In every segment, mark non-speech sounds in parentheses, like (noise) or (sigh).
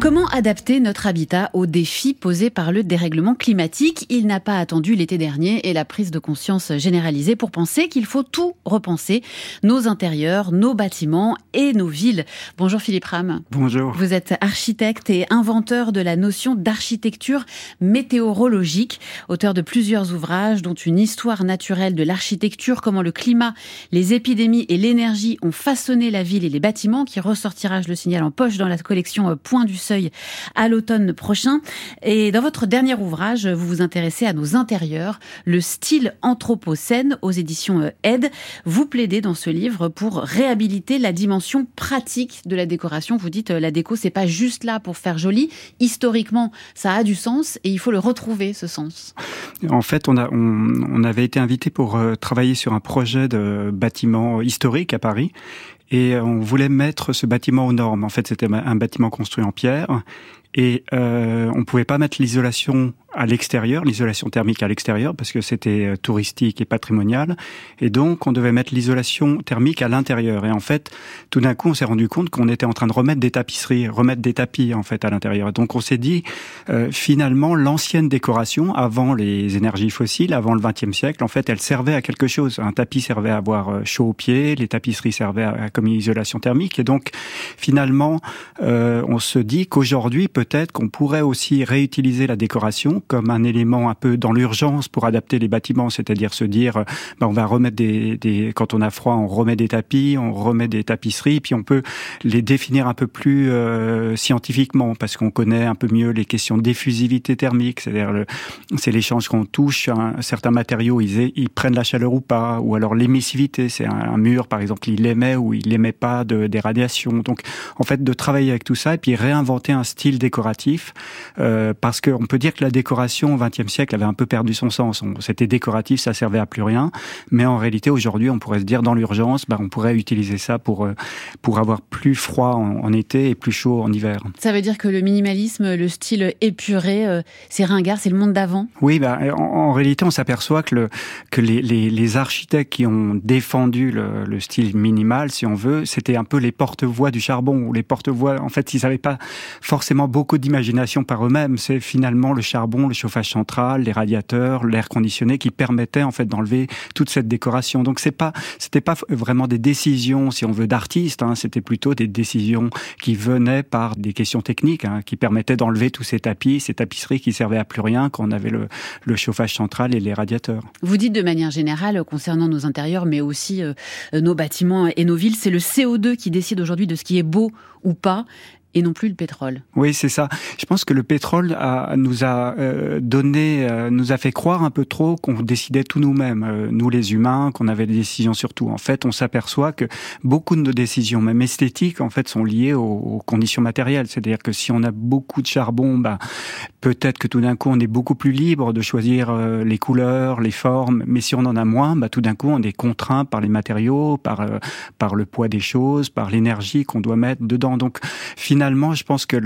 Comment adapter notre habitat aux défis posés par le dérèglement climatique? Il n'a pas attendu l'été dernier et la prise de conscience généralisée pour penser qu'il faut tout repenser, nos intérieurs, nos bâtiments et nos villes. Bonjour Philippe Ram. Bonjour. Vous êtes architecte et inventeur de la notion d'architecture météorologique, auteur de plusieurs ouvrages dont une histoire naturelle de l'architecture, comment le climat, les épidémies et l'énergie ont façonné la ville et les bâtiments qui ressortira, je le signale, en poche dans la collection Point du à l'automne prochain. Et dans votre dernier ouvrage, vous vous intéressez à nos intérieurs, le style anthropocène aux éditions Aide. Vous plaidez dans ce livre pour réhabiliter la dimension pratique de la décoration. Vous dites la déco, c'est pas juste là pour faire joli. Historiquement, ça a du sens et il faut le retrouver, ce sens. En fait, on, on, avait été invité pour euh, travailler sur un projet de bâtiment historique à Paris et on voulait mettre ce bâtiment aux normes. En fait, c'était un bâtiment construit en pierre et euh, on pouvait pas mettre l'isolation à l'extérieur, l'isolation thermique à l'extérieur, parce que c'était euh, touristique et patrimonial. Et donc, on devait mettre l'isolation thermique à l'intérieur. Et en fait, tout d'un coup, on s'est rendu compte qu'on était en train de remettre des tapisseries, remettre des tapis, en fait, à l'intérieur. Donc, on s'est dit, euh, finalement, l'ancienne décoration, avant les énergies fossiles, avant le XXe siècle, en fait, elle servait à quelque chose. Un tapis servait à avoir euh, chaud aux pieds, les tapisseries servaient à, comme une isolation thermique. Et donc, finalement, euh, on se dit qu'aujourd'hui, peut-être qu'on pourrait aussi réutiliser la décoration comme un élément un peu dans l'urgence pour adapter les bâtiments, c'est-à-dire se dire, ben on va remettre des, quand on a froid, on remet des tapis, on remet des tapisseries, puis on peut les définir un peu plus euh, scientifiquement parce qu'on connaît un peu mieux les questions d'effusivité thermique, c'est-à-dire c'est l'échange qu'on touche, certains matériaux, ils, prennent la chaleur ou pas, ou alors l'émissivité, c'est un, mur par exemple, il émet ou il émet pas de, des radiations. Donc en fait de travailler avec tout ça et puis réinventer un style décoratif euh, parce qu'on peut dire que la décoration au XXe siècle avait un peu perdu son sens. C'était décoratif, ça servait à plus rien. Mais en réalité, aujourd'hui, on pourrait se dire dans l'urgence, bah, on pourrait utiliser ça pour euh, pour avoir plus froid en, été et plus chaud en hiver. Ça veut dire que le minimalisme, le style épuré, euh, c'est ringard, c'est le monde d'avant? Oui, bah, en, réalité, on s'aperçoit que le que les, les, les, architectes qui ont défendu le, le style minimal, si on veut, c'était un peu les porte-voix du charbon ou les porte-voix. En fait, ils n'avaient pas forcément beaucoup d'imagination par eux-mêmes. C'est finalement le charbon le chauffage central, les radiateurs, l'air conditionné qui permettaient en fait d'enlever toute cette décoration. Donc c'est pas, c'était pas vraiment des décisions, si on veut, d'artistes. Hein, c'était plutôt des décisions qui venaient par des questions techniques, hein, qui permettaient d'enlever tous ces tapis, ces tapisseries qui servaient à plus rien quand on avait le, chauffage central et les radiateurs. Vous dites de manière générale concernant nos intérieurs, mais aussi euh, nos bâtiments et nos villes, c'est le CO2 qui décide aujourd'hui de ce qui est beau ou pas et non plus le pétrole. Oui, c'est ça. Je pense que le pétrole nous a euh, donné, euh, nous a fait croire un peu trop qu'on décidait tout nous-mêmes, euh, nous les humains, qu'on avait des décisions sur tout. En fait, on s'aperçoit que beaucoup de nos décisions, même esthétiques, en fait, sont liées aux, aux conditions matérielles. C'est-à-dire que si on a beaucoup de charbon, bah, peut-être que tout d'un coup, on est beaucoup plus libre de choisir les couleurs, les formes. Mais si on en a moins, bah, tout d'un coup, on est contraint par les matériaux, par par le poids des choses, par l'énergie qu'on doit mettre dedans. Donc, finalement, finalement, je pense que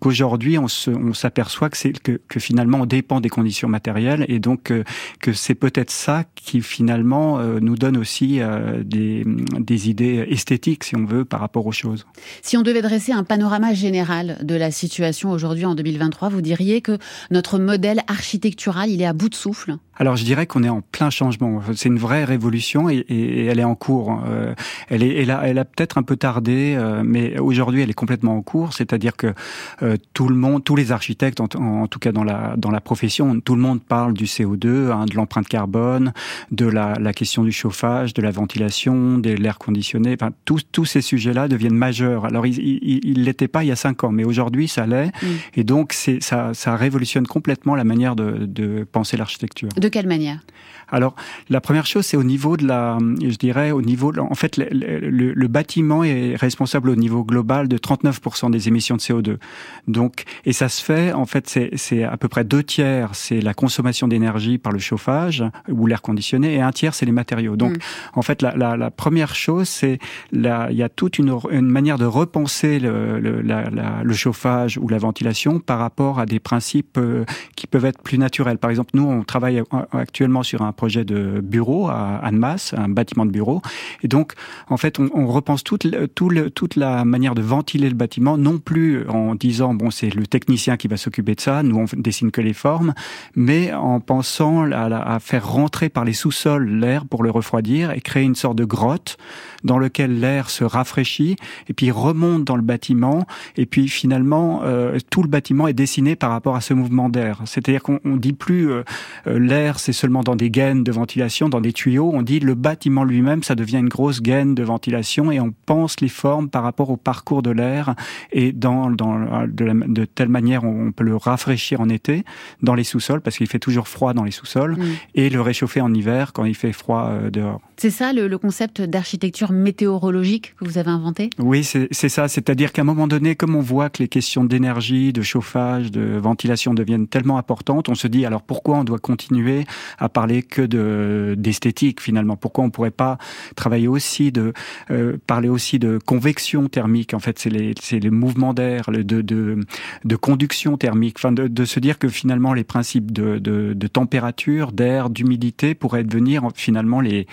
qu'aujourd'hui, on s'aperçoit que c'est que, que, finalement on dépend des conditions matérielles et donc euh, que c'est peut-être ça qui finalement euh, nous donne aussi euh, des, des idées esthétiques, si on veut, par rapport aux choses. Si on devait dresser un panorama général de la situation aujourd'hui en 2023, vous diriez que notre modèle architectural, il est à bout de souffle? Alors je dirais qu'on est en plein changement. C'est une vraie révolution et, et, elle est en cours. elle, est, elle a, elle a peut-être un peu tardé, mais aujourd'hui elle est complètement en cours, c'est-à-dire que euh, tout le monde, tous les architectes, en, tout cas dans la dans la profession, tout le monde parle du CO2, hein, de l'empreinte carbone, de la, la, question du chauffage, de la ventilation, de l'air conditionné. Enfin, tous tous ces sujets-là deviennent majeurs. Alors ils l'étaient pas il y a cinq ans, mais aujourd'hui ça l'est, mm. et donc c'est ça ça révolutionne complètement la manière de, de penser l'architecture. De quelle manière? Alors, la première chose, c'est au niveau de la, je dirais, au niveau, en fait, le, le, le, bâtiment est responsable au niveau global de 39 40% des émissions de CO2. Donc, et ça se fait, en fait, c'est à peu près deux tiers, c'est la consommation d'énergie par le chauffage ou l'air conditionné, et un tiers, c'est les matériaux. Donc, mm. en fait, la, la, la première chose, c'est il y a toute une, une, manière de repenser le, le, la, le, chauffage ou la ventilation par rapport à des principes euh, qui peuvent être plus naturels. Par exemple, nous, on travaille actuellement sur un projet de bureau à Annemasse, un bâtiment de bureau, et donc, en fait, on, on repense toute, toute la manière de ventiler le bâtiment, non plus en disant bon, c'est le technicien qui va s'occuper de ça, nous on dessine que les formes, mais en pensant à, faire rentrer par les sous-sols l'air pour le refroidir et créer une sorte de grotte dans lequel l'air se rafraîchit et puis remonte dans le bâtiment et puis finalement euh, tout le bâtiment est dessiné par rapport à ce mouvement d'air. C'est-à-dire qu'on dit plus euh, euh, l'air c'est seulement dans des gaines de ventilation, dans des tuyaux, on dit le bâtiment lui-même ça devient une grosse gaine de ventilation et on pense les formes par rapport au parcours de l'air et dans, dans de, de, telle manière on peut le rafraîchir en été dans les sous-sols parce qu'il fait toujours froid dans les sous-sols mm. et le réchauffer en hiver quand il fait froid dehors. C'est ça le, le concept d'architecture météorologique que vous avez inventé? Oui, c'est ça. C'est-à-dire qu'à un moment donné, comme on voit que les questions d'énergie, de chauffage, de ventilation deviennent tellement importantes, on se dit alors pourquoi on doit continuer à parler que de d'esthétique finalement? Pourquoi on pourrait pas travailler aussi de euh, parler aussi de convection thermique? En fait, c'est les c'est les mouvements d'air, de, de de conduction thermique. De, de se dire que finalement les principes de de, de température, d'air, d'humidité pourraient devenir finalement les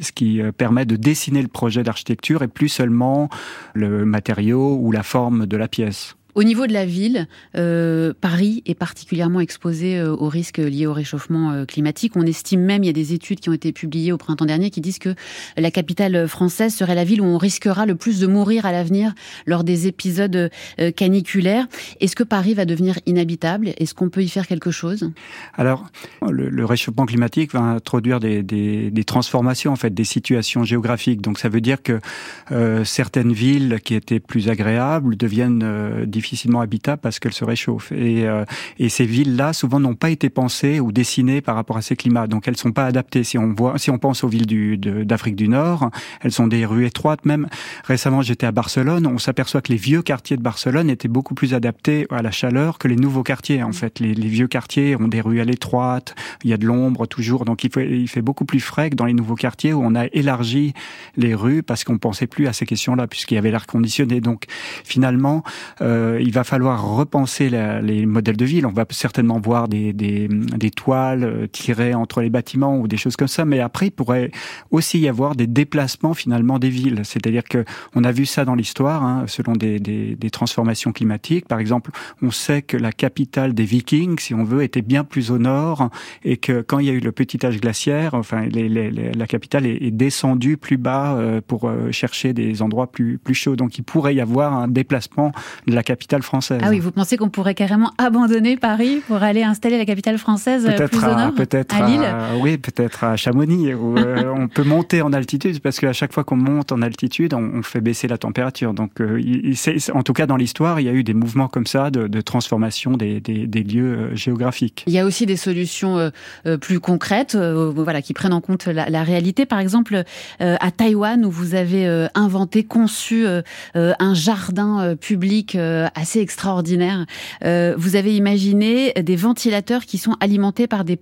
ce qui euh, permet de dessiner le projet d'architecture et plus seulement le matériau ou la forme de la pièce. Au niveau de la ville, euh, Paris est particulièrement exposé euh, aux risques liés au réchauffement euh, climatique. On estime même, il y a des études qui ont été publiées au printemps dernier qui disent que la capitale française serait la ville où on risquera le plus de mourir à l'avenir lors des épisodes euh, caniculaires. Est-ce que Paris va devenir inhabitable? Est-ce qu'on peut y faire quelque chose? Alors, le, le, réchauffement climatique va introduire des, des, des, transformations, en fait, des situations géographiques. Donc, ça veut dire que euh, certaines villes qui étaient plus agréables deviennent euh, difficilement habitable parce qu'elle se réchauffe. Et, euh, et ces villes-là, souvent, n'ont pas été pensées ou dessinées par rapport à ces climats. Donc, elles sont pas adaptées. Si on voit, si on pense aux villes d'Afrique du Nord, elles sont des rues étroites. Même récemment, j'étais à Barcelone. On s'aperçoit que les vieux quartiers de Barcelone étaient beaucoup plus adaptés à la chaleur que les nouveaux quartiers. En fait, les, les vieux quartiers ont des ruelles étroites. Il y a de l'ombre toujours. Donc, il fait, il fait beaucoup plus frais que dans les nouveaux quartiers où on a élargi les rues parce qu'on pensait plus à ces questions-là puisqu'il y avait l'air conditionné. Donc, finalement, euh, il va falloir repenser les modèles de ville. On va certainement voir des, toiles euh, tirées entre les bâtiments ou des choses comme ça, mais après, il pourrait aussi y avoir des déplacements finalement des villes. C'est-à-dire que on a vu ça dans l'histoire, hein, selon des, transformations climatiques. Par exemple, on sait que la capitale des Vikings, si on veut, était bien plus au nord et que quand il y a eu le petit âge glaciaire, enfin, la capitale est, descendue plus bas euh, pour euh, chercher des endroits plus chauds. Donc, il pourrait y avoir un déplacement de la capitale française. Ah oui, vous pensez qu'on pourrait carrément abandonner Paris pour aller installer la capitale française euh, plus au nord Peut-être à Lille Oui, peut-être à Chamonix. Où, euh, (laughs) on peut monter en altitude parce qu'à chaque fois qu'on monte en altitude, on, fait baisser la température. Donc, euh, il, en tout cas, dans l'histoire, il y a eu des mouvements comme ça de, de transformation des, des, des, lieux géographiques. Il y a aussi des solutions plus concrètes, voilà, qui prennent en compte la, la réalité. Par exemple, à Taïwan, où vous avez inventé, conçu un jardin public assez extraordinaire. Euh, vous avez imaginé des ventilateurs qui sont alimentés par des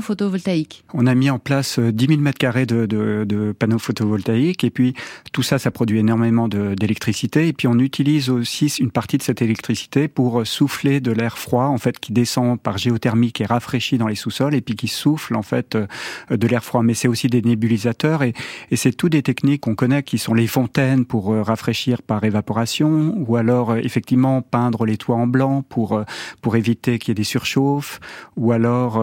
photovoltaïques On a mis en place 10 euh, 000 mètres carrés de, de, de, panneaux photovoltaïques et puis tout ça, ça produit énormément d'électricité et puis on utilise aussi une partie de cette électricité pour euh, souffler de l'air froid en fait qui descend par géothermie qui est rafraîchi dans les sous-sols et puis qui souffle en fait euh, de l'air froid. Mais c'est aussi des nébulisateurs et, et c'est tout des techniques qu'on connaît qui sont les fontaines pour rafraîchir par évaporation ou alors effectivement peindre les toits en blanc pour pour éviter qu'il y ait des surchauffes ou alors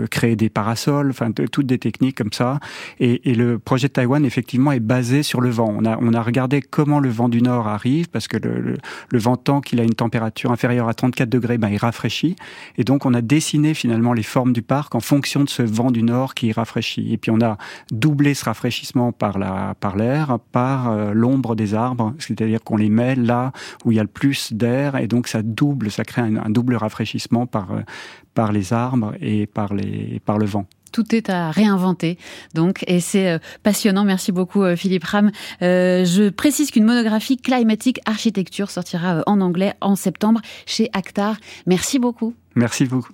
euh, créer des parasols, enfin toutes des techniques comme ça. Et, le projet de Taïwan effectivement est basé sur le vent. On a on a regardé comment le vent du nord arrive parce que le, le, vent tant qu'il a une température inférieure à 34 degrés, ben il rafraîchit. Et donc on a dessiné finalement les formes du parc en fonction de ce vent du nord qui rafraîchit. Et puis on a doublé ce rafraîchissement par la par l'air, par euh, l'ombre des arbres, c'est-à-dire qu'on les met là où il y a le plus d'air et donc ça double, ça crée un, un double rafraîchissement par euh, par les arbres et par, les, par le vent. tout est à réinventer. Donc, et c'est passionnant. Merci beaucoup, Philippe Ram. je précise qu'une monographie climatique architecture sortira en anglais en septembre chez Actar. Merci beaucoup. Merci beaucoup.